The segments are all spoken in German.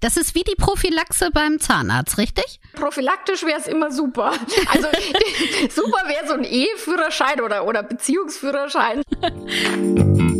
Das ist wie die Prophylaxe beim Zahnarzt, richtig? Prophylaktisch wäre es immer super. Also super wäre so ein Eheführerschein oder, oder Beziehungsführerschein.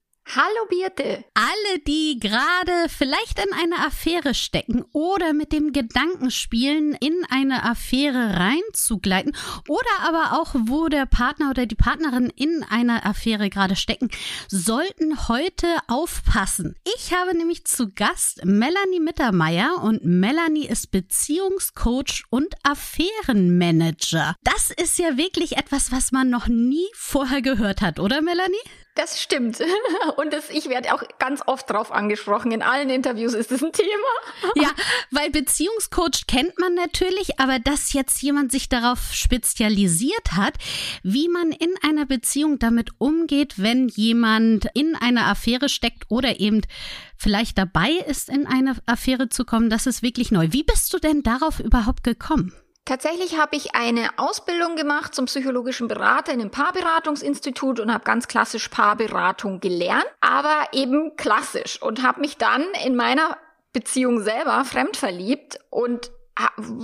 Hallo Birte. Alle, die gerade vielleicht in eine Affäre stecken oder mit dem Gedanken spielen, in eine Affäre reinzugleiten oder aber auch, wo der Partner oder die Partnerin in einer Affäre gerade stecken, sollten heute aufpassen. Ich habe nämlich zu Gast Melanie Mittermeier und Melanie ist Beziehungscoach und Affärenmanager. Das ist ja wirklich etwas, was man noch nie vorher gehört hat, oder Melanie? Das stimmt. Und das, ich werde auch ganz oft drauf angesprochen. In allen Interviews ist es ein Thema. Ja, weil Beziehungscoach kennt man natürlich, aber dass jetzt jemand sich darauf spezialisiert hat, wie man in einer Beziehung damit umgeht, wenn jemand in einer Affäre steckt oder eben vielleicht dabei ist, in eine Affäre zu kommen, das ist wirklich neu. Wie bist du denn darauf überhaupt gekommen? Tatsächlich habe ich eine Ausbildung gemacht zum psychologischen Berater in einem Paarberatungsinstitut und habe ganz klassisch Paarberatung gelernt, aber eben klassisch und habe mich dann in meiner Beziehung selber fremd verliebt und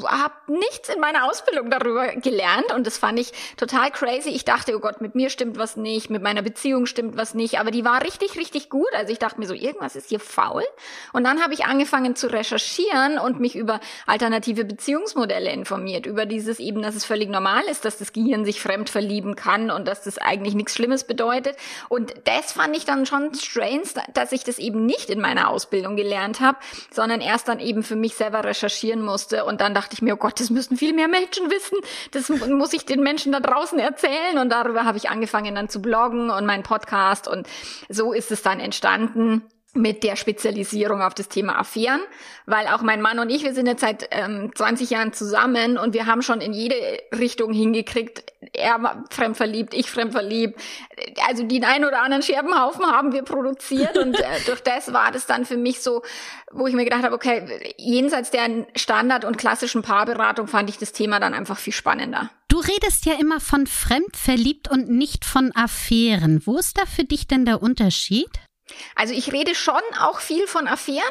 habe nichts in meiner Ausbildung darüber gelernt und das fand ich total crazy. Ich dachte, oh Gott, mit mir stimmt was nicht, mit meiner Beziehung stimmt was nicht, aber die war richtig, richtig gut. Also ich dachte mir so, irgendwas ist hier faul. Und dann habe ich angefangen zu recherchieren und mich über alternative Beziehungsmodelle informiert, über dieses eben, dass es völlig normal ist, dass das Gehirn sich fremd verlieben kann und dass das eigentlich nichts Schlimmes bedeutet. Und das fand ich dann schon strange, dass ich das eben nicht in meiner Ausbildung gelernt habe, sondern erst dann eben für mich selber recherchieren musste und dann dachte ich mir, oh Gott, das müssen viel mehr Menschen wissen. Das muss ich den Menschen da draußen erzählen. Und darüber habe ich angefangen dann zu bloggen und meinen Podcast. Und so ist es dann entstanden mit der Spezialisierung auf das Thema Affären, weil auch mein Mann und ich, wir sind jetzt seit ähm, 20 Jahren zusammen und wir haben schon in jede Richtung hingekriegt. Er war fremdverliebt, ich fremdverliebt. Also den einen oder anderen Scherbenhaufen haben wir produziert und äh, durch das war das dann für mich so, wo ich mir gedacht habe, okay, jenseits der Standard- und klassischen Paarberatung fand ich das Thema dann einfach viel spannender. Du redest ja immer von fremdverliebt und nicht von Affären. Wo ist da für dich denn der Unterschied? Also ich rede schon auch viel von Affären,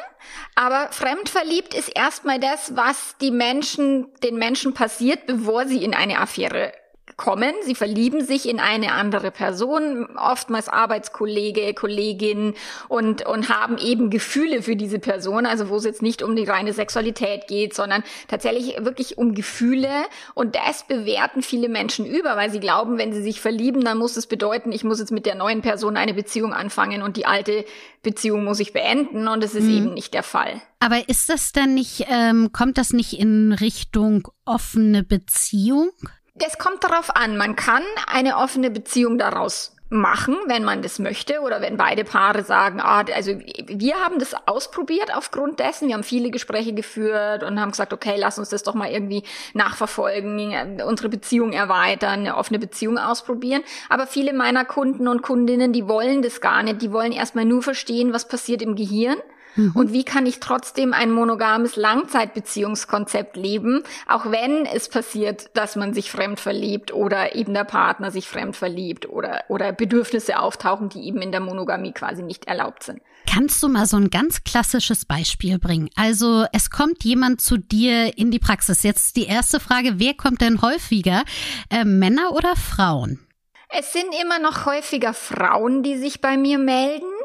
aber fremdverliebt ist erstmal das, was die Menschen, den Menschen passiert, bevor sie in eine Affäre kommen. Sie verlieben sich in eine andere Person, oftmals Arbeitskollege, Kollegin und, und haben eben Gefühle für diese Person, also wo es jetzt nicht um die reine Sexualität geht, sondern tatsächlich wirklich um Gefühle. Und das bewerten viele Menschen über, weil sie glauben, wenn sie sich verlieben, dann muss es bedeuten, ich muss jetzt mit der neuen Person eine Beziehung anfangen und die alte Beziehung muss ich beenden. Und es ist mhm. eben nicht der Fall. Aber ist das denn nicht, ähm, kommt das nicht in Richtung offene Beziehung? Das kommt darauf an. Man kann eine offene Beziehung daraus machen, wenn man das möchte oder wenn beide Paare sagen, ah, also wir haben das ausprobiert aufgrund dessen, wir haben viele Gespräche geführt und haben gesagt, okay, lass uns das doch mal irgendwie nachverfolgen, unsere Beziehung erweitern, eine offene Beziehung ausprobieren, aber viele meiner Kunden und Kundinnen, die wollen das gar nicht, die wollen erstmal nur verstehen, was passiert im Gehirn Mhm. Und wie kann ich trotzdem ein monogames Langzeitbeziehungskonzept leben, auch wenn es passiert, dass man sich fremd verliebt oder eben der Partner sich fremd verliebt oder, oder Bedürfnisse auftauchen, die eben in der Monogamie quasi nicht erlaubt sind. Kannst du mal so ein ganz klassisches Beispiel bringen? Also es kommt jemand zu dir in die Praxis. Jetzt die erste Frage, wer kommt denn häufiger? Äh, Männer oder Frauen? Es sind immer noch häufiger Frauen, die sich bei mir melden.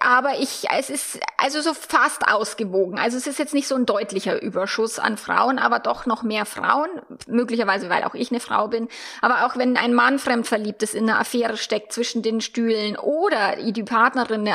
Aber ich, es ist also so fast ausgewogen. Also es ist jetzt nicht so ein deutlicher Überschuss an Frauen, aber doch noch mehr Frauen. Möglicherweise, weil auch ich eine Frau bin. Aber auch wenn ein Mann fremdverliebt ist, in einer Affäre steckt zwischen den Stühlen oder die Partnerin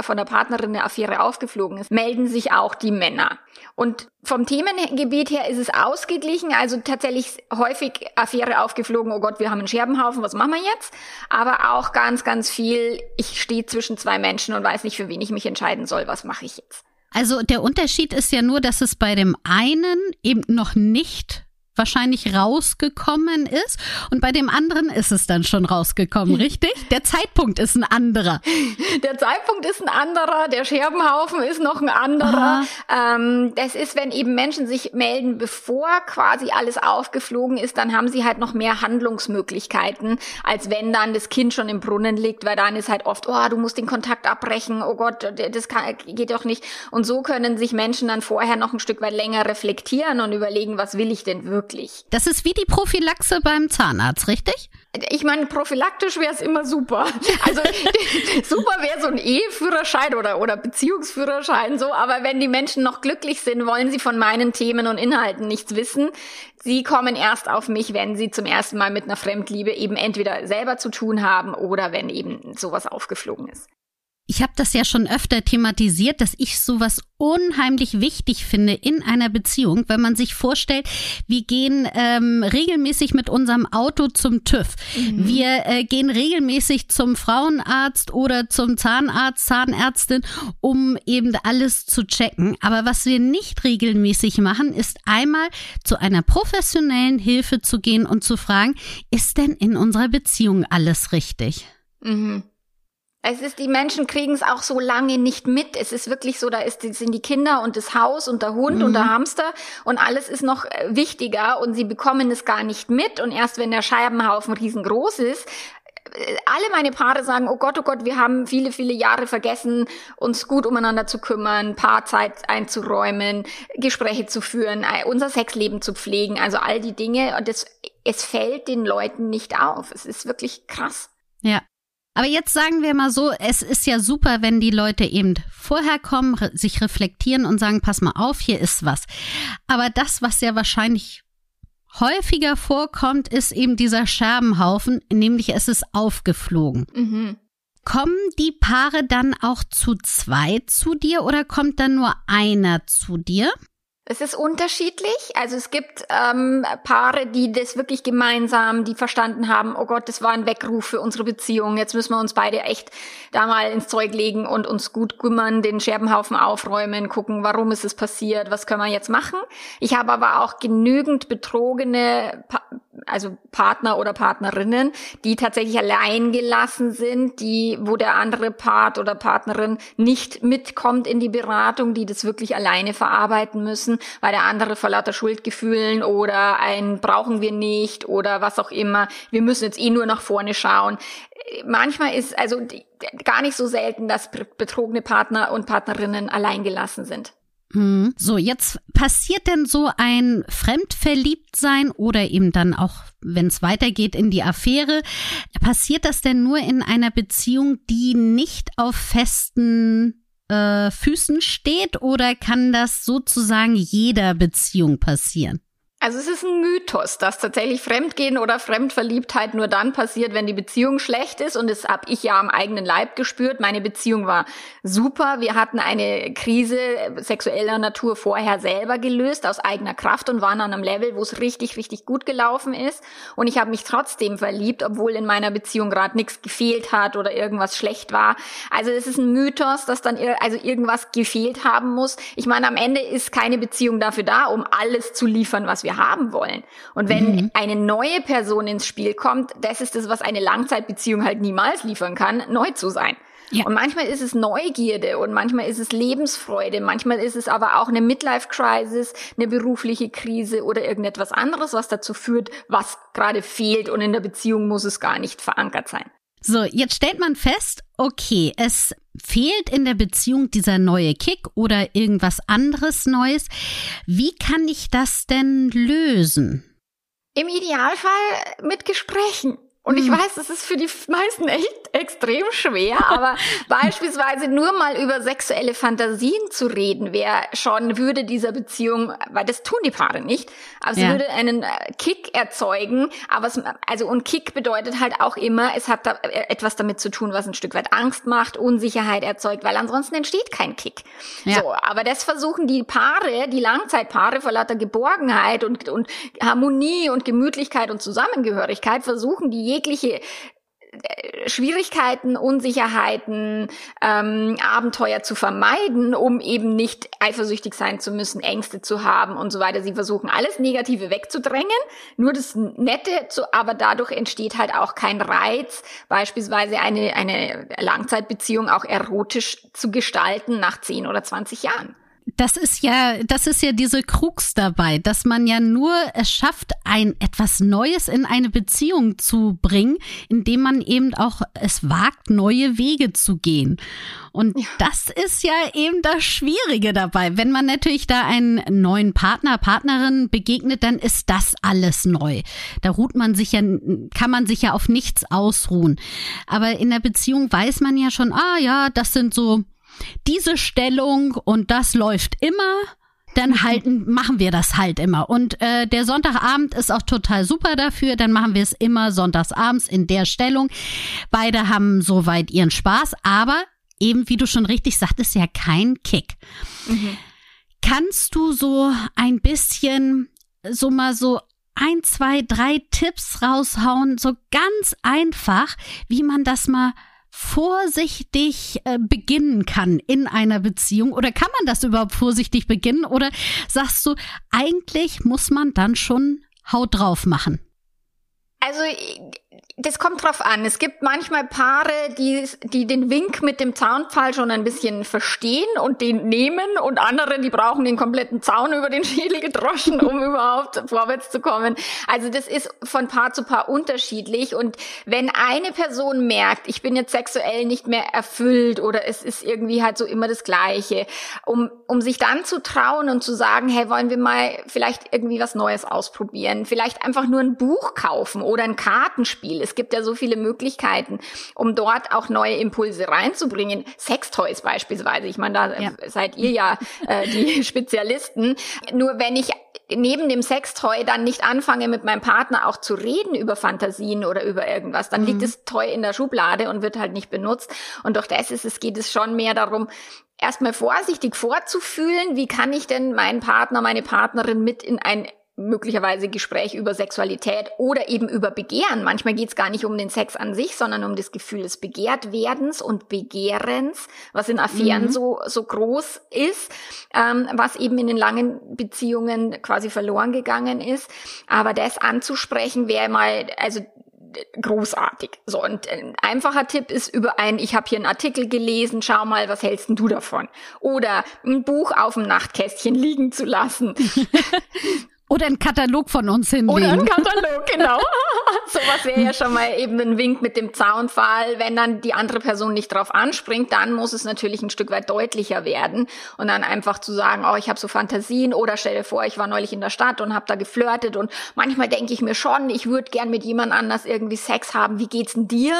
von der Partnerin eine Affäre aufgeflogen ist, melden sich auch die Männer. Und vom Themengebiet her ist es ausgeglichen, also tatsächlich häufig Affäre aufgeflogen, oh Gott, wir haben einen Scherbenhaufen, was machen wir jetzt? Aber auch ganz, ganz viel, ich stehe zwischen zwei Menschen und weiß nicht, für wen ich mich entscheiden soll, was mache ich jetzt? Also der Unterschied ist ja nur, dass es bei dem einen eben noch nicht wahrscheinlich rausgekommen ist und bei dem anderen ist es dann schon rausgekommen, richtig? Der Zeitpunkt ist ein anderer. Der Zeitpunkt ist ein anderer, der Scherbenhaufen ist noch ein anderer. Ähm, das ist, wenn eben Menschen sich melden, bevor quasi alles aufgeflogen ist, dann haben sie halt noch mehr Handlungsmöglichkeiten, als wenn dann das Kind schon im Brunnen liegt, weil dann ist halt oft, oh, du musst den Kontakt abbrechen, oh Gott, das kann, geht doch nicht. Und so können sich Menschen dann vorher noch ein Stück weit länger reflektieren und überlegen, was will ich denn wirklich wirklich. Das ist wie die Prophylaxe beim Zahnarzt, richtig? Ich meine, prophylaktisch wäre es immer super. Also super wäre so ein Eheführerschein oder, oder Beziehungsführerschein so, aber wenn die Menschen noch glücklich sind, wollen sie von meinen Themen und Inhalten nichts wissen. Sie kommen erst auf mich, wenn sie zum ersten Mal mit einer Fremdliebe eben entweder selber zu tun haben oder wenn eben sowas aufgeflogen ist. Ich habe das ja schon öfter thematisiert, dass ich sowas unheimlich wichtig finde in einer Beziehung, wenn man sich vorstellt, wir gehen ähm, regelmäßig mit unserem Auto zum TÜV. Mhm. Wir äh, gehen regelmäßig zum Frauenarzt oder zum Zahnarzt, Zahnärztin, um eben alles zu checken. Aber was wir nicht regelmäßig machen, ist einmal zu einer professionellen Hilfe zu gehen und zu fragen, ist denn in unserer Beziehung alles richtig? Mhm. Es ist, die Menschen kriegen es auch so lange nicht mit. Es ist wirklich so, da ist, sind die Kinder und das Haus und der Hund mhm. und der mhm. Hamster und alles ist noch äh, wichtiger und sie bekommen es gar nicht mit und erst wenn der Scheibenhaufen riesengroß ist, äh, alle meine Paare sagen, oh Gott, oh Gott, wir haben viele, viele Jahre vergessen, uns gut umeinander zu kümmern, Paarzeit einzuräumen, Gespräche zu führen, äh, unser Sexleben zu pflegen, also all die Dinge. Und das, es fällt den Leuten nicht auf. Es ist wirklich krass. Ja, aber jetzt sagen wir mal so, es ist ja super, wenn die Leute eben vorher kommen, sich reflektieren und sagen, pass mal auf, hier ist was. Aber das, was ja wahrscheinlich häufiger vorkommt, ist eben dieser Scherbenhaufen, nämlich es ist aufgeflogen. Mhm. Kommen die Paare dann auch zu zweit zu dir oder kommt dann nur einer zu dir? Es ist unterschiedlich. Also es gibt ähm, Paare, die das wirklich gemeinsam, die verstanden haben, oh Gott, das war ein Weckruf für unsere Beziehung. Jetzt müssen wir uns beide echt da mal ins Zeug legen und uns gut kümmern, den Scherbenhaufen aufräumen, gucken, warum ist es passiert, was können wir jetzt machen. Ich habe aber auch genügend betrogene, also Partner oder Partnerinnen, die tatsächlich allein gelassen sind, die, wo der andere Part oder Partnerin nicht mitkommt in die Beratung, die das wirklich alleine verarbeiten müssen weil der andere vor lauter Schuldgefühlen oder ein brauchen wir nicht oder was auch immer. Wir müssen jetzt eh nur nach vorne schauen. Manchmal ist also gar nicht so selten, dass betrogene Partner und Partnerinnen alleingelassen sind. Hm. So, jetzt passiert denn so ein Fremdverliebtsein oder eben dann auch, wenn es weitergeht in die Affäre, passiert das denn nur in einer Beziehung, die nicht auf festen äh, Füßen steht oder kann das sozusagen jeder Beziehung passieren? Also es ist ein Mythos, dass tatsächlich Fremdgehen oder Fremdverliebtheit nur dann passiert, wenn die Beziehung schlecht ist. Und das habe ich ja am eigenen Leib gespürt. Meine Beziehung war super. Wir hatten eine Krise sexueller Natur vorher selber gelöst, aus eigener Kraft und waren an einem Level, wo es richtig, richtig gut gelaufen ist. Und ich habe mich trotzdem verliebt, obwohl in meiner Beziehung gerade nichts gefehlt hat oder irgendwas schlecht war. Also es ist ein Mythos, dass dann also irgendwas gefehlt haben muss. Ich meine, am Ende ist keine Beziehung dafür da, um alles zu liefern, was wir haben wollen. Und wenn mhm. eine neue Person ins Spiel kommt, das ist das, was eine Langzeitbeziehung halt niemals liefern kann, neu zu sein. Ja. Und manchmal ist es Neugierde und manchmal ist es Lebensfreude, manchmal ist es aber auch eine Midlife-Crisis, eine berufliche Krise oder irgendetwas anderes, was dazu führt, was gerade fehlt und in der Beziehung muss es gar nicht verankert sein. So, jetzt stellt man fest, okay, es fehlt in der Beziehung dieser neue Kick oder irgendwas anderes Neues. Wie kann ich das denn lösen? Im Idealfall mit Gesprächen. Und ich hm. weiß, das ist für die meisten echt extrem schwer, aber beispielsweise nur mal über sexuelle Fantasien zu reden, wäre schon, würde dieser Beziehung, weil das tun die Paare nicht, aber sie ja. würde einen äh, Kick erzeugen, aber es, also und Kick bedeutet halt auch immer, es hat da äh, etwas damit zu tun, was ein Stück weit Angst macht, Unsicherheit erzeugt, weil ansonsten entsteht kein Kick. Ja. So, aber das versuchen die Paare, die Langzeitpaare vor lauter Geborgenheit und, und Harmonie und Gemütlichkeit und Zusammengehörigkeit, versuchen die jegliche äh, Schwierigkeiten, Unsicherheiten, ähm, Abenteuer zu vermeiden, um eben nicht eifersüchtig sein zu müssen, Ängste zu haben und so weiter. Sie versuchen alles Negative wegzudrängen, nur das Nette, zu, aber dadurch entsteht halt auch kein Reiz, beispielsweise eine, eine Langzeitbeziehung auch erotisch zu gestalten nach 10 oder 20 Jahren das ist ja, das ist ja diese Krux dabei, dass man ja nur es schafft, ein etwas Neues in eine Beziehung zu bringen, indem man eben auch es wagt, neue Wege zu gehen. Und ja. das ist ja eben das Schwierige dabei. Wenn man natürlich da einen neuen Partner, Partnerin begegnet, dann ist das alles neu. Da ruht man sich ja, kann man sich ja auf nichts ausruhen. Aber in der Beziehung weiß man ja schon, ah ja, das sind so diese Stellung und das läuft immer, dann mhm. halten, machen wir das halt immer. Und äh, der Sonntagabend ist auch total super dafür. Dann machen wir es immer sonntagsabends in der Stellung. Beide haben soweit ihren Spaß, aber eben, wie du schon richtig sagtest, ja kein Kick. Mhm. Kannst du so ein bisschen, so mal so ein, zwei, drei Tipps raushauen, so ganz einfach, wie man das mal vorsichtig äh, beginnen kann in einer Beziehung? Oder kann man das überhaupt vorsichtig beginnen? Oder sagst du, eigentlich muss man dann schon Haut drauf machen? Also das kommt drauf an. Es gibt manchmal Paare, die, die den Wink mit dem Zaunpfahl schon ein bisschen verstehen und den nehmen und andere, die brauchen den kompletten Zaun über den Schädel gedroschen, um überhaupt vorwärts zu kommen. Also das ist von Paar zu Paar unterschiedlich und wenn eine Person merkt, ich bin jetzt sexuell nicht mehr erfüllt oder es ist irgendwie halt so immer das Gleiche, um, um sich dann zu trauen und zu sagen, hey, wollen wir mal vielleicht irgendwie was Neues ausprobieren, vielleicht einfach nur ein Buch kaufen oder ein Kartenspiel es gibt ja so viele Möglichkeiten, um dort auch neue Impulse reinzubringen. Sextoys beispielsweise. Ich meine, da ja. seid ihr ja äh, die Spezialisten. Nur wenn ich neben dem Sextoy dann nicht anfange, mit meinem Partner auch zu reden über Fantasien oder über irgendwas, dann mhm. liegt das Toy in der Schublade und wird halt nicht benutzt. Und durch das ist es, geht es schon mehr darum, erstmal vorsichtig vorzufühlen, wie kann ich denn meinen Partner, meine Partnerin mit in ein möglicherweise Gespräch über Sexualität oder eben über Begehren. Manchmal geht es gar nicht um den Sex an sich, sondern um das Gefühl des Begehrtwerdens und Begehrens, was in Affären mhm. so, so groß ist, ähm, was eben in den langen Beziehungen quasi verloren gegangen ist. Aber das anzusprechen wäre mal, also großartig. So, und ein einfacher Tipp ist über ein, ich habe hier einen Artikel gelesen, schau mal, was hältst denn du davon? Oder ein Buch auf dem Nachtkästchen liegen zu lassen. Oder ein Katalog von uns hinlegen. Oder ein Katalog, genau. Sowas wäre ja schon mal eben ein Wink mit dem Zaunfall. Wenn dann die andere Person nicht drauf anspringt, dann muss es natürlich ein Stück weit deutlicher werden. Und dann einfach zu sagen, oh, ich habe so Fantasien. Oder stell dir vor, ich war neulich in der Stadt und habe da geflirtet. Und manchmal denke ich mir schon, ich würde gern mit jemand anders irgendwie Sex haben. Wie geht's denn dir?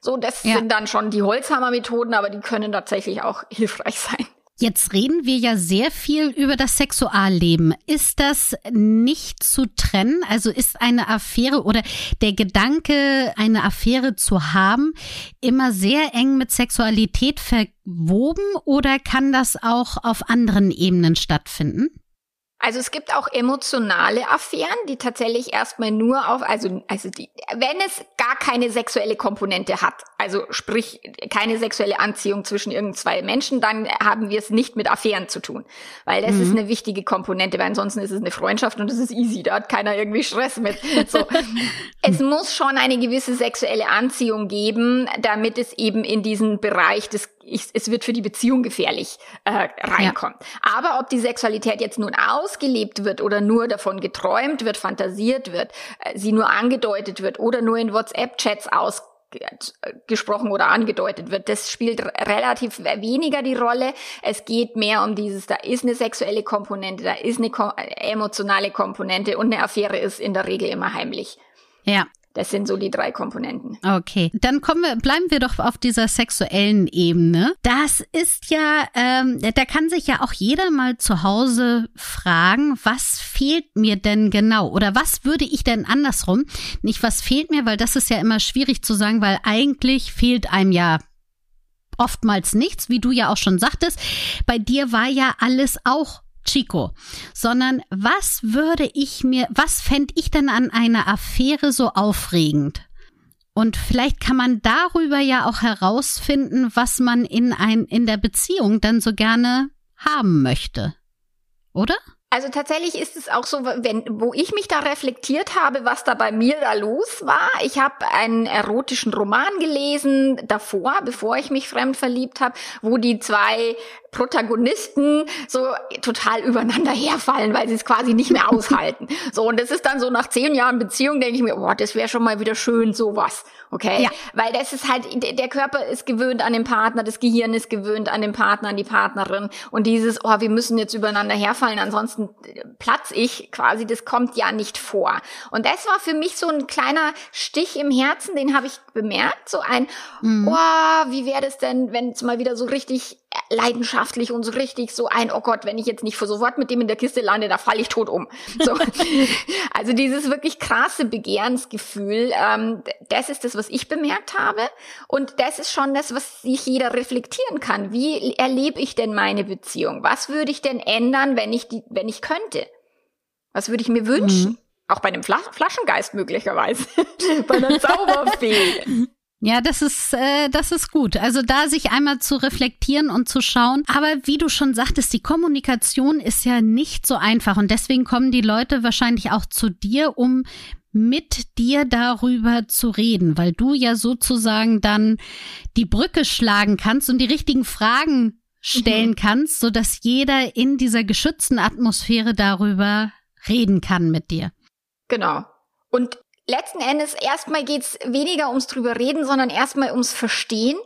So, das ja. sind dann schon die Holzhammer-Methoden, aber die können tatsächlich auch hilfreich sein. Jetzt reden wir ja sehr viel über das Sexualleben. Ist das nicht zu trennen? Also ist eine Affäre oder der Gedanke, eine Affäre zu haben, immer sehr eng mit Sexualität verwoben oder kann das auch auf anderen Ebenen stattfinden? Also es gibt auch emotionale Affären, die tatsächlich erstmal nur auf, also, also die, wenn es gar keine sexuelle Komponente hat, also sprich keine sexuelle Anziehung zwischen irgend zwei Menschen, dann haben wir es nicht mit Affären zu tun. Weil das mhm. ist eine wichtige Komponente, weil ansonsten ist es eine Freundschaft und es ist easy, da hat keiner irgendwie Stress mit. So. es muss schon eine gewisse sexuelle Anziehung geben, damit es eben in diesen Bereich des ich, es wird für die Beziehung gefährlich äh, reinkommt. Ja. Aber ob die Sexualität jetzt nun ausgelebt wird oder nur davon geträumt wird, fantasiert wird, äh, sie nur angedeutet wird oder nur in WhatsApp-Chats ausgesprochen oder angedeutet wird. Das spielt relativ weniger die Rolle. Es geht mehr um dieses, da ist eine sexuelle Komponente, da ist eine emotionale Komponente und eine Affäre ist in der Regel immer heimlich. Ja, das sind so die drei Komponenten. Okay, dann kommen wir, bleiben wir doch auf dieser sexuellen Ebene. Das ist ja, ähm, da kann sich ja auch jeder mal zu Hause fragen, was fehlt mir denn genau? Oder was würde ich denn andersrum? Nicht, was fehlt mir, weil das ist ja immer schwierig zu sagen, weil eigentlich fehlt einem ja oftmals nichts, wie du ja auch schon sagtest. Bei dir war ja alles auch Chico, sondern was würde ich mir, was fände ich denn an einer Affäre so aufregend? Und vielleicht kann man darüber ja auch herausfinden, was man in ein, in der Beziehung dann so gerne haben möchte. Oder? Also tatsächlich ist es auch so, wenn, wo ich mich da reflektiert habe, was da bei mir da los war. Ich habe einen erotischen Roman gelesen davor, bevor ich mich fremd verliebt habe, wo die zwei Protagonisten so total übereinander herfallen, weil sie es quasi nicht mehr aushalten. So, und das ist dann so nach zehn Jahren Beziehung, denke ich mir, oh, das wäre schon mal wieder schön, sowas. Okay? Ja. Weil das ist halt, der Körper ist gewöhnt an den Partner, das Gehirn ist gewöhnt an den Partner, an die Partnerin. Und dieses, oh, wir müssen jetzt übereinander herfallen, ansonsten platz ich quasi, das kommt ja nicht vor. Und das war für mich so ein kleiner Stich im Herzen, den habe ich bemerkt, so ein, mhm. oh, wie wäre das denn, wenn es mal wieder so richtig leidenschaftlich und so richtig so ein, oh Gott, wenn ich jetzt nicht sofort mit dem in der Kiste lande, da falle ich tot um. So. also dieses wirklich krasse Begehrensgefühl, ähm, das ist das, was ich bemerkt habe. Und das ist schon das, was sich jeder reflektieren kann. Wie erlebe ich denn meine Beziehung? Was würde ich denn ändern, wenn ich die, wenn ich könnte? Was würde ich mir wünschen? Mhm. Auch bei einem Flas Flaschengeist möglicherweise. bei einer Zauberfee. Ja, das ist, äh, das ist gut. Also da sich einmal zu reflektieren und zu schauen. Aber wie du schon sagtest, die Kommunikation ist ja nicht so einfach. Und deswegen kommen die Leute wahrscheinlich auch zu dir, um mit dir darüber zu reden, weil du ja sozusagen dann die Brücke schlagen kannst und die richtigen Fragen stellen mhm. kannst, so dass jeder in dieser geschützten Atmosphäre darüber reden kann mit dir. Genau. Und letzten Endes erstmal geht's weniger ums drüber reden, sondern erstmal ums Verstehen.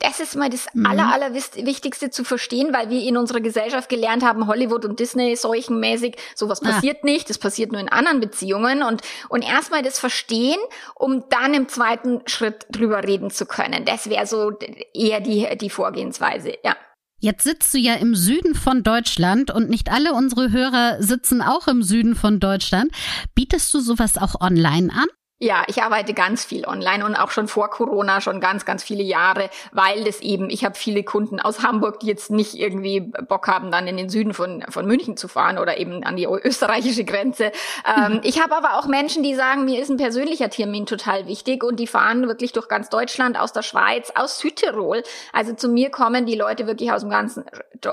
Das ist mal das mhm. aller, aller Wichtigste zu verstehen, weil wir in unserer Gesellschaft gelernt haben, Hollywood und Disney seuchenmäßig, sowas ah. passiert nicht, das passiert nur in anderen Beziehungen und, und erstmal das Verstehen, um dann im zweiten Schritt drüber reden zu können. Das wäre so eher die, die Vorgehensweise, ja. Jetzt sitzt du ja im Süden von Deutschland und nicht alle unsere Hörer sitzen auch im Süden von Deutschland. Bietest du sowas auch online an? Ja, ich arbeite ganz viel online und auch schon vor Corona schon ganz, ganz viele Jahre, weil das eben, ich habe viele Kunden aus Hamburg, die jetzt nicht irgendwie Bock haben, dann in den Süden von, von München zu fahren oder eben an die österreichische Grenze. Ähm, ich habe aber auch Menschen, die sagen, mir ist ein persönlicher Termin total wichtig und die fahren wirklich durch ganz Deutschland, aus der Schweiz, aus Südtirol. Also zu mir kommen die Leute wirklich aus dem ganzen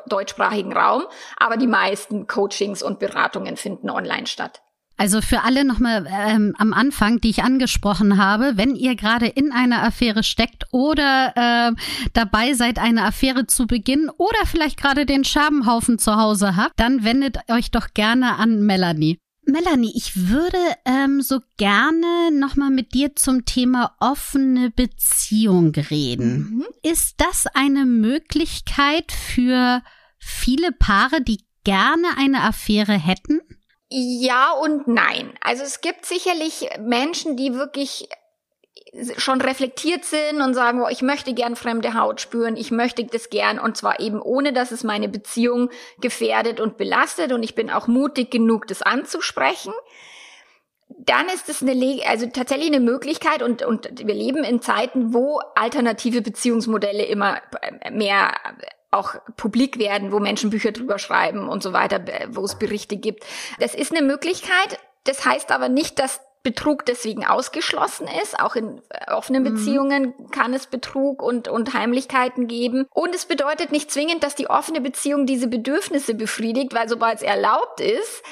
deutschsprachigen Raum, aber die meisten Coachings und Beratungen finden online statt. Also für alle nochmal ähm, am Anfang, die ich angesprochen habe, wenn ihr gerade in einer Affäre steckt oder äh, dabei seid, eine Affäre zu beginnen oder vielleicht gerade den Scherbenhaufen zu Hause habt, dann wendet euch doch gerne an Melanie. Melanie, ich würde ähm, so gerne nochmal mit dir zum Thema offene Beziehung reden. Mhm. Ist das eine Möglichkeit für viele Paare, die gerne eine Affäre hätten? Ja und nein. Also es gibt sicherlich Menschen, die wirklich schon reflektiert sind und sagen, oh, ich möchte gern fremde Haut spüren, ich möchte das gern und zwar eben ohne, dass es meine Beziehung gefährdet und belastet und ich bin auch mutig genug, das anzusprechen. Dann ist es eine, also tatsächlich eine Möglichkeit und, und wir leben in Zeiten, wo alternative Beziehungsmodelle immer mehr auch publik werden, wo Menschen Bücher drüber schreiben und so weiter, wo es Berichte gibt. Das ist eine Möglichkeit. Das heißt aber nicht, dass Betrug deswegen ausgeschlossen ist. Auch in äh, offenen mhm. Beziehungen mhm. kann es Betrug und, und Heimlichkeiten geben. Und es bedeutet nicht zwingend, dass die offene Beziehung diese Bedürfnisse befriedigt, weil sobald es erlaubt ist,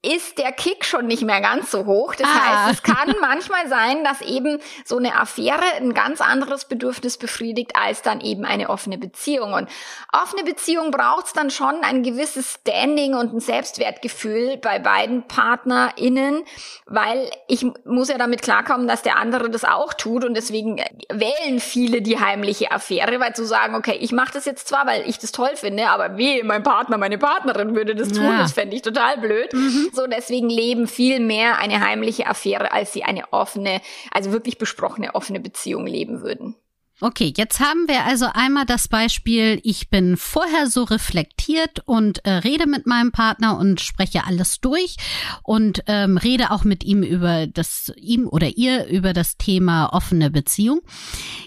ist der Kick schon nicht mehr ganz so hoch. Das ah. heißt, es kann manchmal sein, dass eben so eine Affäre ein ganz anderes Bedürfnis befriedigt als dann eben eine offene Beziehung. Und offene Beziehung braucht es dann schon ein gewisses Standing und ein Selbstwertgefühl bei beiden PartnerInnen, weil ich muss ja damit klarkommen, dass der andere das auch tut und deswegen wählen viele die heimliche Affäre, weil zu sagen, okay, ich mache das jetzt zwar, weil ich das toll finde, aber wie mein Partner, meine Partnerin würde das tun, ja. das fände ich total blöd. Mhm. So, deswegen leben viel mehr eine heimliche Affäre, als sie eine offene, also wirklich besprochene offene Beziehung leben würden. Okay, jetzt haben wir also einmal das Beispiel, ich bin vorher so reflektiert und äh, rede mit meinem Partner und spreche alles durch und ähm, rede auch mit ihm über das, ihm oder ihr über das Thema offene Beziehung.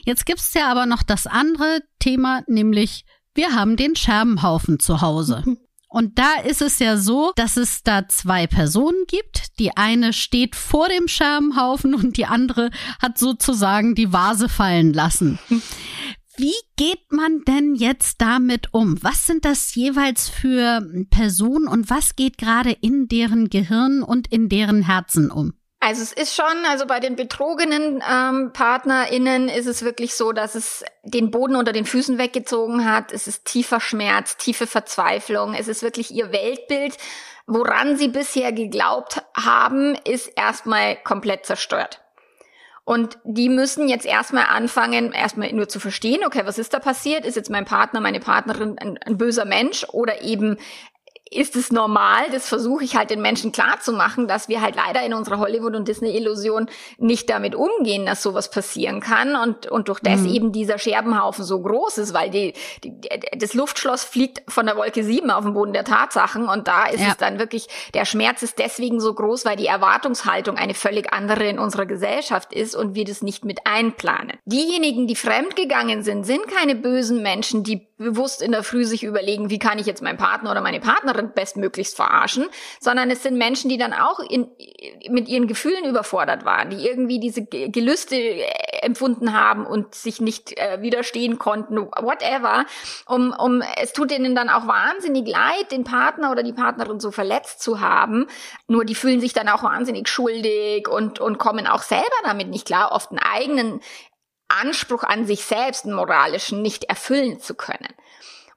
Jetzt gibt's ja aber noch das andere Thema, nämlich wir haben den Scherbenhaufen zu Hause. Und da ist es ja so, dass es da zwei Personen gibt. Die eine steht vor dem Scherbenhaufen und die andere hat sozusagen die Vase fallen lassen. Wie geht man denn jetzt damit um? Was sind das jeweils für Personen und was geht gerade in deren Gehirn und in deren Herzen um? Also es ist schon, also bei den betrogenen ähm, PartnerInnen ist es wirklich so, dass es den Boden unter den Füßen weggezogen hat. Es ist tiefer Schmerz, tiefe Verzweiflung. Es ist wirklich ihr Weltbild, woran sie bisher geglaubt haben, ist erstmal komplett zerstört. Und die müssen jetzt erstmal anfangen, erstmal nur zu verstehen, okay, was ist da passiert? Ist jetzt mein Partner, meine Partnerin ein, ein böser Mensch oder eben ist es normal, das versuche ich halt den Menschen klarzumachen, dass wir halt leider in unserer Hollywood- und Disney-Illusion nicht damit umgehen, dass sowas passieren kann und, und durch das mhm. eben dieser Scherbenhaufen so groß ist, weil die, die, das Luftschloss fliegt von der Wolke 7 auf den Boden der Tatsachen und da ist ja. es dann wirklich, der Schmerz ist deswegen so groß, weil die Erwartungshaltung eine völlig andere in unserer Gesellschaft ist und wir das nicht mit einplanen. Diejenigen, die fremdgegangen sind, sind keine bösen Menschen, die bewusst in der Früh sich überlegen, wie kann ich jetzt meinen Partner oder meine Partnerin bestmöglichst verarschen, sondern es sind Menschen, die dann auch in, mit ihren Gefühlen überfordert waren, die irgendwie diese Gelüste äh, empfunden haben und sich nicht äh, widerstehen konnten, whatever. Um, um, es tut ihnen dann auch wahnsinnig leid, den Partner oder die Partnerin so verletzt zu haben. Nur die fühlen sich dann auch wahnsinnig schuldig und, und kommen auch selber damit nicht klar, oft einen eigenen Anspruch an sich selbst, einen moralischen, nicht erfüllen zu können.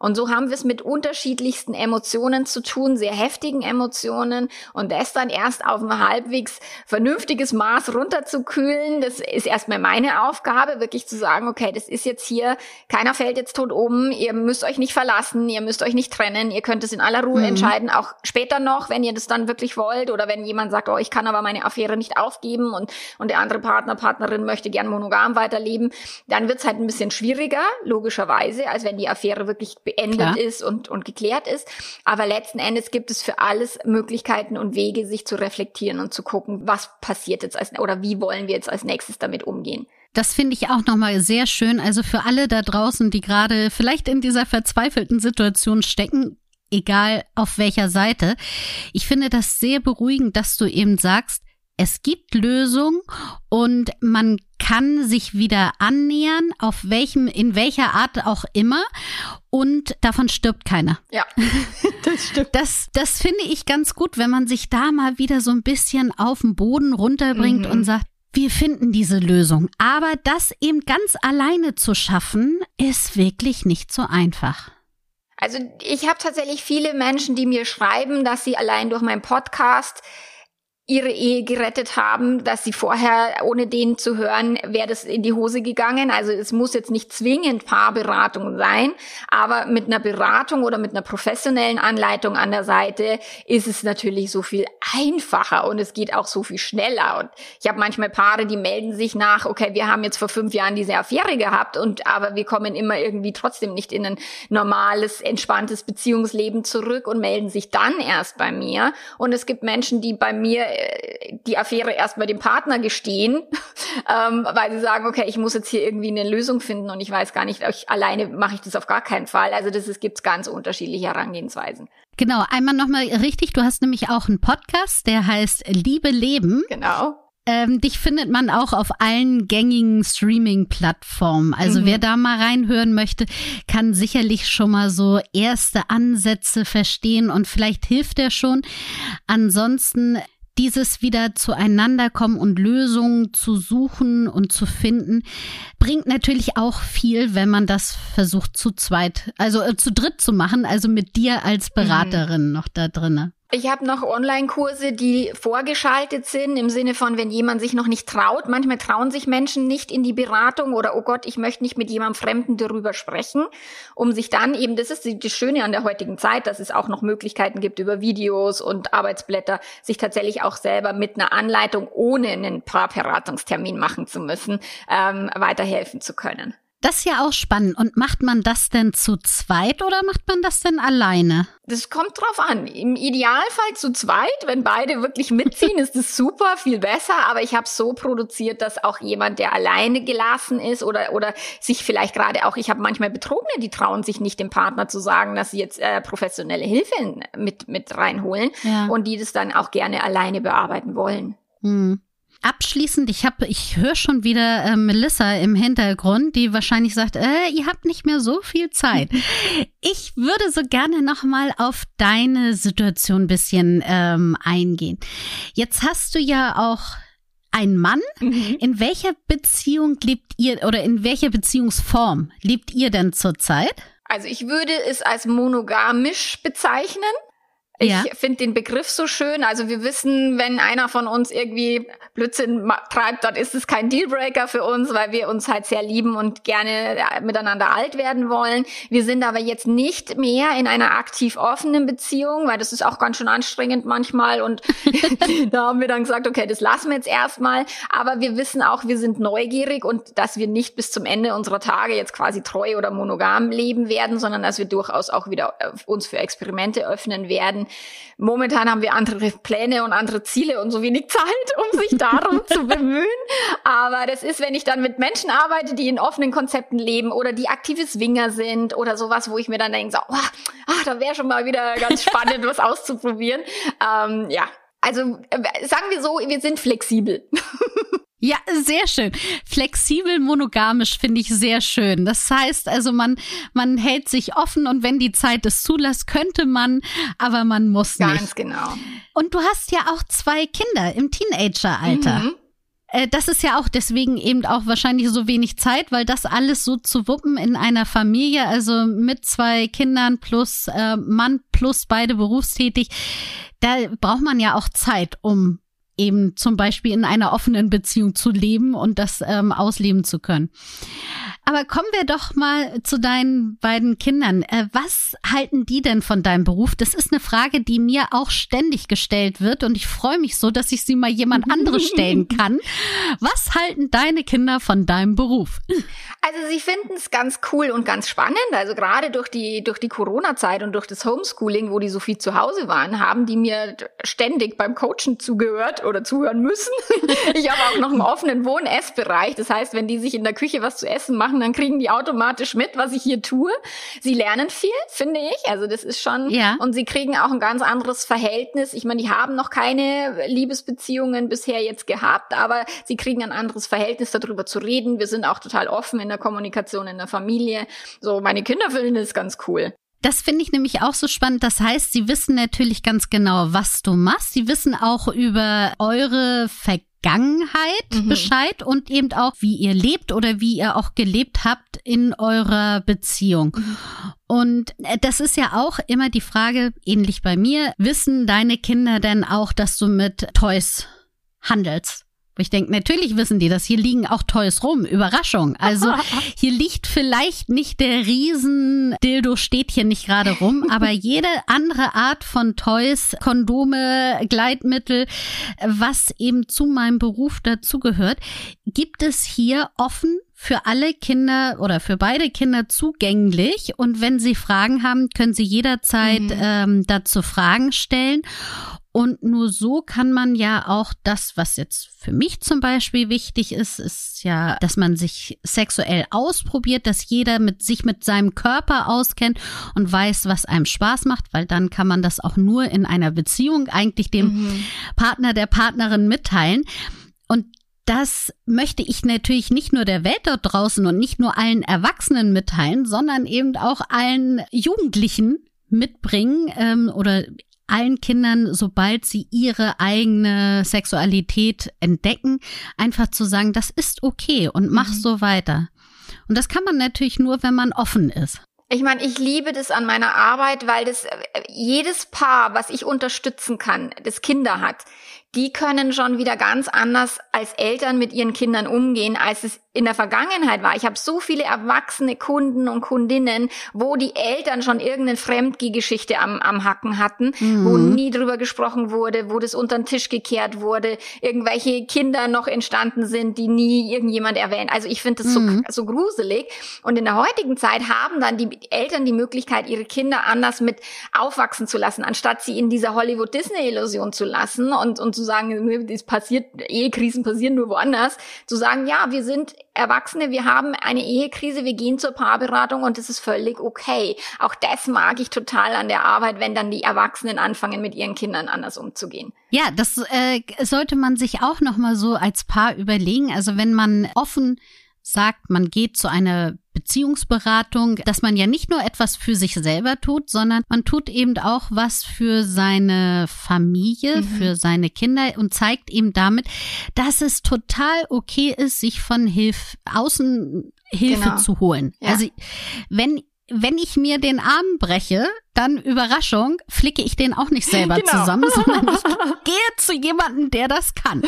Und so haben wir es mit unterschiedlichsten Emotionen zu tun, sehr heftigen Emotionen und das dann erst auf ein halbwegs vernünftiges Maß runterzukühlen. Das ist erstmal meine Aufgabe, wirklich zu sagen, okay, das ist jetzt hier, keiner fällt jetzt tot um, ihr müsst euch nicht verlassen, ihr müsst euch nicht trennen, ihr könnt es in aller Ruhe mhm. entscheiden, auch später noch, wenn ihr das dann wirklich wollt oder wenn jemand sagt, oh, ich kann aber meine Affäre nicht aufgeben und, und der andere Partner, Partnerin möchte gern monogam weiterleben, dann wird es halt ein bisschen schwieriger, logischerweise, als wenn die Affäre wirklich beendet Klar. ist und, und geklärt ist. Aber letzten Endes gibt es für alles Möglichkeiten und Wege, sich zu reflektieren und zu gucken, was passiert jetzt als, oder wie wollen wir jetzt als nächstes damit umgehen. Das finde ich auch nochmal sehr schön. Also für alle da draußen, die gerade vielleicht in dieser verzweifelten Situation stecken, egal auf welcher Seite. Ich finde das sehr beruhigend, dass du eben sagst, es gibt Lösungen und man kann sich wieder annähern, auf welchem, in welcher Art auch immer. Und davon stirbt keiner. Ja, das stimmt. Das, das finde ich ganz gut, wenn man sich da mal wieder so ein bisschen auf den Boden runterbringt mhm. und sagt, wir finden diese Lösung. Aber das eben ganz alleine zu schaffen, ist wirklich nicht so einfach. Also ich habe tatsächlich viele Menschen, die mir schreiben, dass sie allein durch meinen Podcast ihre Ehe gerettet haben, dass sie vorher, ohne den zu hören, wäre das in die Hose gegangen. Also es muss jetzt nicht zwingend Paarberatung sein, aber mit einer Beratung oder mit einer professionellen Anleitung an der Seite ist es natürlich so viel einfacher und es geht auch so viel schneller. Und ich habe manchmal Paare, die melden sich nach, okay, wir haben jetzt vor fünf Jahren diese Affäre gehabt und aber wir kommen immer irgendwie trotzdem nicht in ein normales, entspanntes Beziehungsleben zurück und melden sich dann erst bei mir. Und es gibt Menschen, die bei mir die Affäre erst bei dem Partner gestehen, ähm, weil sie sagen, okay, ich muss jetzt hier irgendwie eine Lösung finden und ich weiß gar nicht, ich, alleine mache ich das auf gar keinen Fall. Also das gibt's ganz unterschiedliche Herangehensweisen. Genau, einmal nochmal richtig, du hast nämlich auch einen Podcast, der heißt Liebe Leben. Genau. Ähm, dich findet man auch auf allen gängigen Streaming-Plattformen. Also mhm. wer da mal reinhören möchte, kann sicherlich schon mal so erste Ansätze verstehen und vielleicht hilft er schon. Ansonsten dieses wieder zueinander kommen und Lösungen zu suchen und zu finden, bringt natürlich auch viel, wenn man das versucht zu zweit, also äh, zu dritt zu machen, also mit dir als mhm. Beraterin mhm. noch da drinne. Ich habe noch Online-Kurse, die vorgeschaltet sind, im Sinne von, wenn jemand sich noch nicht traut. Manchmal trauen sich Menschen nicht in die Beratung oder, oh Gott, ich möchte nicht mit jemandem Fremden darüber sprechen, um sich dann eben, das ist das Schöne an der heutigen Zeit, dass es auch noch Möglichkeiten gibt über Videos und Arbeitsblätter, sich tatsächlich auch selber mit einer Anleitung, ohne einen Paarberatungstermin machen zu müssen, ähm, weiterhelfen zu können. Das ist ja auch spannend. Und macht man das denn zu zweit oder macht man das denn alleine? Das kommt drauf an. Im Idealfall zu zweit, wenn beide wirklich mitziehen, ist es super, viel besser. Aber ich habe so produziert, dass auch jemand, der alleine gelassen ist oder oder sich vielleicht gerade auch, ich habe manchmal Betrogene, die trauen sich nicht dem Partner zu sagen, dass sie jetzt äh, professionelle Hilfe mit mit reinholen ja. und die das dann auch gerne alleine bearbeiten wollen. Hm abschließend, ich habe, ich höre schon wieder äh, Melissa im Hintergrund, die wahrscheinlich sagt, äh, ihr habt nicht mehr so viel Zeit. Ich würde so gerne noch mal auf deine Situation ein bisschen ähm, eingehen. Jetzt hast du ja auch einen Mann. Mhm. In welcher Beziehung lebt ihr oder in welcher Beziehungsform lebt ihr denn zurzeit? Also ich würde es als monogamisch bezeichnen. Ich ja. finde den Begriff so schön. Also wir wissen, wenn einer von uns irgendwie Blödsinn treibt, dann ist es kein Dealbreaker für uns, weil wir uns halt sehr lieben und gerne miteinander alt werden wollen. Wir sind aber jetzt nicht mehr in einer aktiv offenen Beziehung, weil das ist auch ganz schön anstrengend manchmal. Und da haben wir dann gesagt, okay, das lassen wir jetzt erstmal. Aber wir wissen auch, wir sind neugierig und dass wir nicht bis zum Ende unserer Tage jetzt quasi treu oder monogam leben werden, sondern dass wir durchaus auch wieder äh, uns für Experimente öffnen werden Momentan haben wir andere Pläne und andere Ziele und so wenig Zeit, um sich darum zu bemühen. Aber das ist, wenn ich dann mit Menschen arbeite, die in offenen Konzepten leben oder die aktive Swinger sind oder sowas, wo ich mir dann denke, so, oh, ach, da wäre schon mal wieder ganz spannend, was auszuprobieren. Ähm, ja, also äh, sagen wir so, wir sind flexibel. Ja, sehr schön. Flexibel monogamisch finde ich sehr schön. Das heißt also, man, man hält sich offen und wenn die Zeit es zulässt, könnte man, aber man muss nicht. Ganz genau. Und du hast ja auch zwei Kinder im Teenageralter. Mhm. Äh, das ist ja auch deswegen eben auch wahrscheinlich so wenig Zeit, weil das alles so zu wuppen in einer Familie, also mit zwei Kindern plus äh, Mann plus beide berufstätig, da braucht man ja auch Zeit, um eben zum Beispiel in einer offenen Beziehung zu leben und das ähm, ausleben zu können. Aber kommen wir doch mal zu deinen beiden Kindern. Äh, was halten die denn von deinem Beruf? Das ist eine Frage, die mir auch ständig gestellt wird und ich freue mich so, dass ich sie mal jemand anderes stellen kann. Was halten deine Kinder von deinem Beruf? Also sie finden es ganz cool und ganz spannend. Also gerade durch die durch die Corona-Zeit und durch das Homeschooling, wo die so viel zu Hause waren, haben die mir ständig beim Coachen zugehört oder zuhören müssen. ich habe auch noch einen offenen Wohn-Essbereich. Das heißt, wenn die sich in der Küche was zu essen machen, dann kriegen die automatisch mit, was ich hier tue. Sie lernen viel, finde ich. Also das ist schon. Ja. Und sie kriegen auch ein ganz anderes Verhältnis. Ich meine, die haben noch keine Liebesbeziehungen bisher jetzt gehabt, aber sie kriegen ein anderes Verhältnis, darüber zu reden. Wir sind auch total offen in der Kommunikation in der Familie. So, meine Kinder finden das ganz cool. Das finde ich nämlich auch so spannend. Das heißt, sie wissen natürlich ganz genau, was du machst. Sie wissen auch über eure Vergangenheit mhm. Bescheid und eben auch, wie ihr lebt oder wie ihr auch gelebt habt in eurer Beziehung. Mhm. Und äh, das ist ja auch immer die Frage, ähnlich bei mir, wissen deine Kinder denn auch, dass du mit Toys handelst? Wo ich denke, natürlich wissen die das. Hier liegen auch Toys rum. Überraschung. Also hier liegt vielleicht nicht der riesen Dildo steht hier nicht gerade rum, aber jede andere Art von Toys, Kondome, Gleitmittel, was eben zu meinem Beruf dazugehört, gibt es hier offen für alle Kinder oder für beide Kinder zugänglich. Und wenn Sie Fragen haben, können Sie jederzeit mhm. ähm, dazu Fragen stellen. Und nur so kann man ja auch das, was jetzt für mich zum Beispiel wichtig ist, ist ja, dass man sich sexuell ausprobiert, dass jeder mit sich mit seinem Körper auskennt und weiß, was einem Spaß macht, weil dann kann man das auch nur in einer Beziehung eigentlich dem mhm. Partner, der Partnerin mitteilen. Und das möchte ich natürlich nicht nur der Welt dort draußen und nicht nur allen Erwachsenen mitteilen, sondern eben auch allen Jugendlichen mitbringen ähm, oder allen Kindern, sobald sie ihre eigene Sexualität entdecken, einfach zu sagen, das ist okay und mach mhm. so weiter. Und das kann man natürlich nur, wenn man offen ist. Ich meine, ich liebe das an meiner Arbeit, weil das äh, jedes Paar, was ich unterstützen kann, das Kinder hat, die können schon wieder ganz anders als Eltern mit ihren Kindern umgehen, als es in der Vergangenheit war. Ich habe so viele erwachsene Kunden und Kundinnen, wo die Eltern schon irgendeine Fremdgehgeschichte am, am Hacken hatten, mhm. wo nie drüber gesprochen wurde, wo das unter den Tisch gekehrt wurde, irgendwelche Kinder noch entstanden sind, die nie irgendjemand erwähnt. Also ich finde das mhm. so, so gruselig. Und in der heutigen Zeit haben dann die Eltern die Möglichkeit, ihre Kinder anders mit aufwachsen zu lassen, anstatt sie in dieser Hollywood-Disney-Illusion zu lassen und, und sagen, es passiert, Ehekrisen passieren nur woanders, zu sagen, ja, wir sind Erwachsene, wir haben eine Ehekrise, wir gehen zur Paarberatung und es ist völlig okay. Auch das mag ich total an der Arbeit, wenn dann die Erwachsenen anfangen, mit ihren Kindern anders umzugehen. Ja, das äh, sollte man sich auch noch mal so als Paar überlegen. Also wenn man offen sagt, man geht zu einer Beziehungsberatung, dass man ja nicht nur etwas für sich selber tut, sondern man tut eben auch was für seine Familie, mhm. für seine Kinder und zeigt ihm damit, dass es total okay ist, sich von Hilf außen Hilfe genau. zu holen. Ja. Also wenn wenn ich mir den Arm breche, dann Überraschung, flicke ich den auch nicht selber genau. zusammen, sondern ich gehe zu jemandem, der das kann.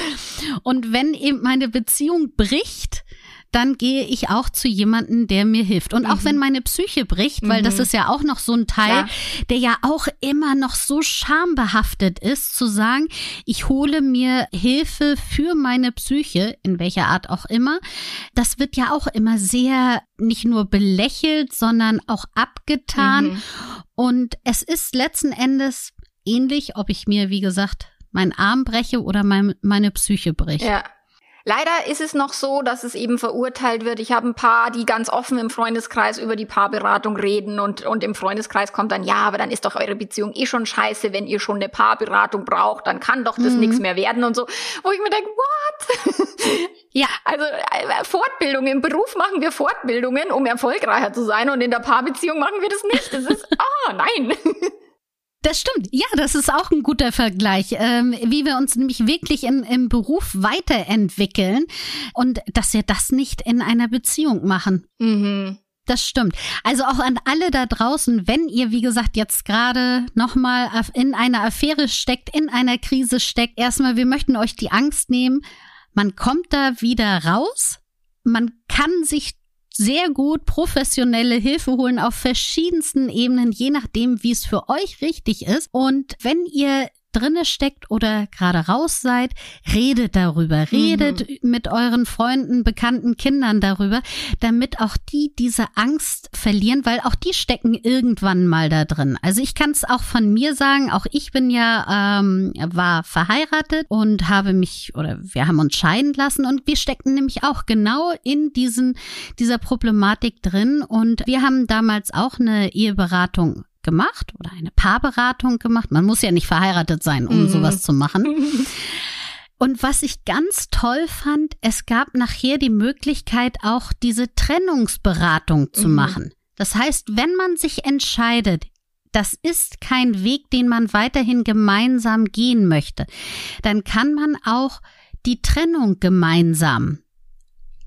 Und wenn eben meine Beziehung bricht, dann gehe ich auch zu jemandem, der mir hilft. Und auch mhm. wenn meine Psyche bricht, weil mhm. das ist ja auch noch so ein Teil, ja. der ja auch immer noch so schambehaftet ist, zu sagen, ich hole mir Hilfe für meine Psyche, in welcher Art auch immer. Das wird ja auch immer sehr nicht nur belächelt, sondern auch abgetan. Mhm. Und es ist letzten Endes ähnlich, ob ich mir, wie gesagt, meinen Arm breche oder mein, meine Psyche bricht. Ja. Leider ist es noch so, dass es eben verurteilt wird. Ich habe ein paar, die ganz offen im Freundeskreis über die Paarberatung reden und, und im Freundeskreis kommt dann, ja, aber dann ist doch eure Beziehung eh schon scheiße, wenn ihr schon eine Paarberatung braucht, dann kann doch das mhm. nichts mehr werden und so. Wo ich mir denke, what? ja, also äh, Fortbildung im Beruf machen wir Fortbildungen, um erfolgreicher zu sein und in der Paarbeziehung machen wir das nicht. Das ist, ah, nein. Das stimmt. Ja, das ist auch ein guter Vergleich, ähm, wie wir uns nämlich wirklich in, im Beruf weiterentwickeln und dass wir das nicht in einer Beziehung machen. Mhm. Das stimmt. Also auch an alle da draußen, wenn ihr, wie gesagt, jetzt gerade nochmal in einer Affäre steckt, in einer Krise steckt, erstmal, wir möchten euch die Angst nehmen. Man kommt da wieder raus. Man kann sich sehr gut professionelle Hilfe holen auf verschiedensten Ebenen, je nachdem, wie es für euch richtig ist. Und wenn ihr drinne steckt oder gerade raus seid, redet darüber, redet mhm. mit euren Freunden, Bekannten, Kindern darüber, damit auch die diese Angst verlieren, weil auch die stecken irgendwann mal da drin. Also ich kann es auch von mir sagen, auch ich bin ja ähm, war verheiratet und habe mich oder wir haben uns scheiden lassen und wir steckten nämlich auch genau in diesen dieser Problematik drin und wir haben damals auch eine Eheberatung gemacht oder eine Paarberatung gemacht. Man muss ja nicht verheiratet sein, um mhm. sowas zu machen. Und was ich ganz toll fand, es gab nachher die Möglichkeit, auch diese Trennungsberatung zu mhm. machen. Das heißt, wenn man sich entscheidet, das ist kein Weg, den man weiterhin gemeinsam gehen möchte, dann kann man auch die Trennung gemeinsam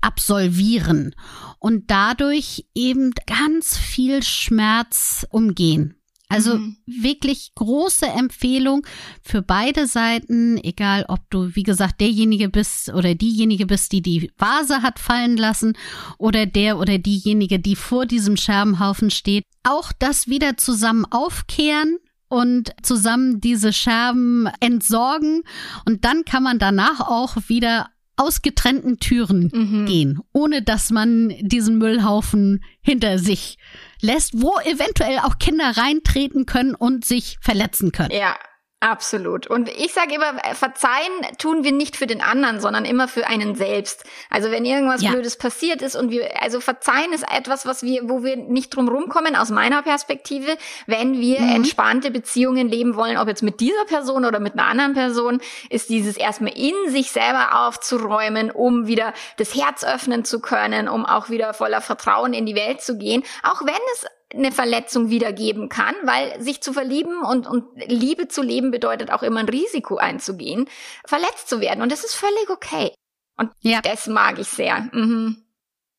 absolvieren und dadurch eben ganz viel Schmerz umgehen. Also mhm. wirklich große Empfehlung für beide Seiten, egal ob du, wie gesagt, derjenige bist oder diejenige bist, die die Vase hat fallen lassen oder der oder diejenige, die vor diesem Scherbenhaufen steht. Auch das wieder zusammen aufkehren, und zusammen diese Scherben entsorgen und dann kann man danach auch wieder aus getrennten Türen mhm. gehen, ohne dass man diesen Müllhaufen hinter sich lässt, wo eventuell auch Kinder reintreten können und sich verletzen können. Ja, Absolut. Und ich sage immer, äh, verzeihen tun wir nicht für den anderen, sondern immer für einen selbst. Also wenn irgendwas ja. Blödes passiert ist und wir, also verzeihen ist etwas, was wir, wo wir nicht drum rumkommen, aus meiner Perspektive, wenn wir mhm. entspannte Beziehungen leben wollen, ob jetzt mit dieser Person oder mit einer anderen Person, ist dieses erstmal in sich selber aufzuräumen, um wieder das Herz öffnen zu können, um auch wieder voller Vertrauen in die Welt zu gehen. Auch wenn es eine Verletzung wiedergeben kann, weil sich zu verlieben und, und Liebe zu leben bedeutet auch immer ein Risiko einzugehen, verletzt zu werden. Und das ist völlig okay. Und ja. das mag ich sehr. Mhm.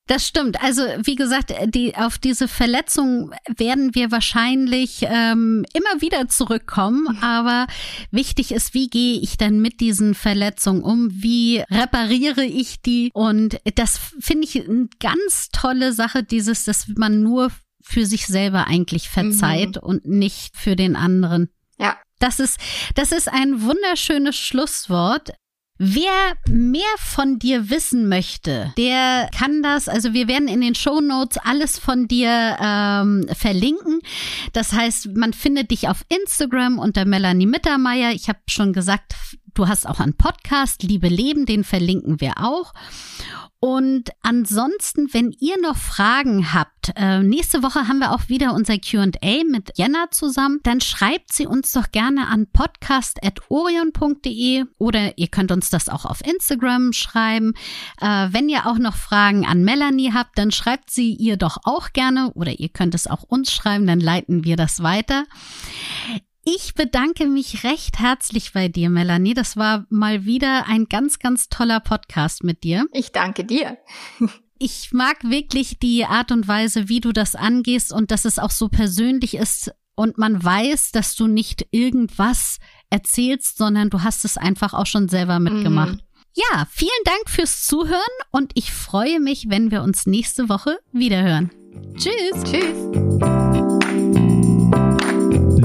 Das stimmt. Also wie gesagt, die, auf diese Verletzung werden wir wahrscheinlich ähm, immer wieder zurückkommen. Aber wichtig ist, wie gehe ich dann mit diesen Verletzungen um? Wie repariere ich die? Und das finde ich eine ganz tolle Sache, dieses, dass man nur für sich selber eigentlich verzeiht mhm. und nicht für den anderen. Ja. Das ist, das ist ein wunderschönes Schlusswort. Wer mehr von dir wissen möchte, der kann das, also wir werden in den Show Notes alles von dir ähm, verlinken. Das heißt, man findet dich auf Instagram unter Melanie Mittermeier. Ich habe schon gesagt, du hast auch einen Podcast, Liebe Leben, den verlinken wir auch. Und ansonsten, wenn ihr noch Fragen habt, äh, nächste Woche haben wir auch wieder unser QA mit Jenna zusammen, dann schreibt sie uns doch gerne an podcast.orion.de oder ihr könnt uns das auch auf Instagram schreiben. Äh, wenn ihr auch noch Fragen an Melanie habt, dann schreibt sie ihr doch auch gerne oder ihr könnt es auch uns schreiben, dann leiten wir das weiter. Ich bedanke mich recht herzlich bei dir, Melanie. Das war mal wieder ein ganz, ganz toller Podcast mit dir. Ich danke dir. ich mag wirklich die Art und Weise, wie du das angehst und dass es auch so persönlich ist und man weiß, dass du nicht irgendwas erzählst, sondern du hast es einfach auch schon selber mitgemacht. Mhm. Ja, vielen Dank fürs Zuhören und ich freue mich, wenn wir uns nächste Woche wiederhören. Tschüss. Tschüss.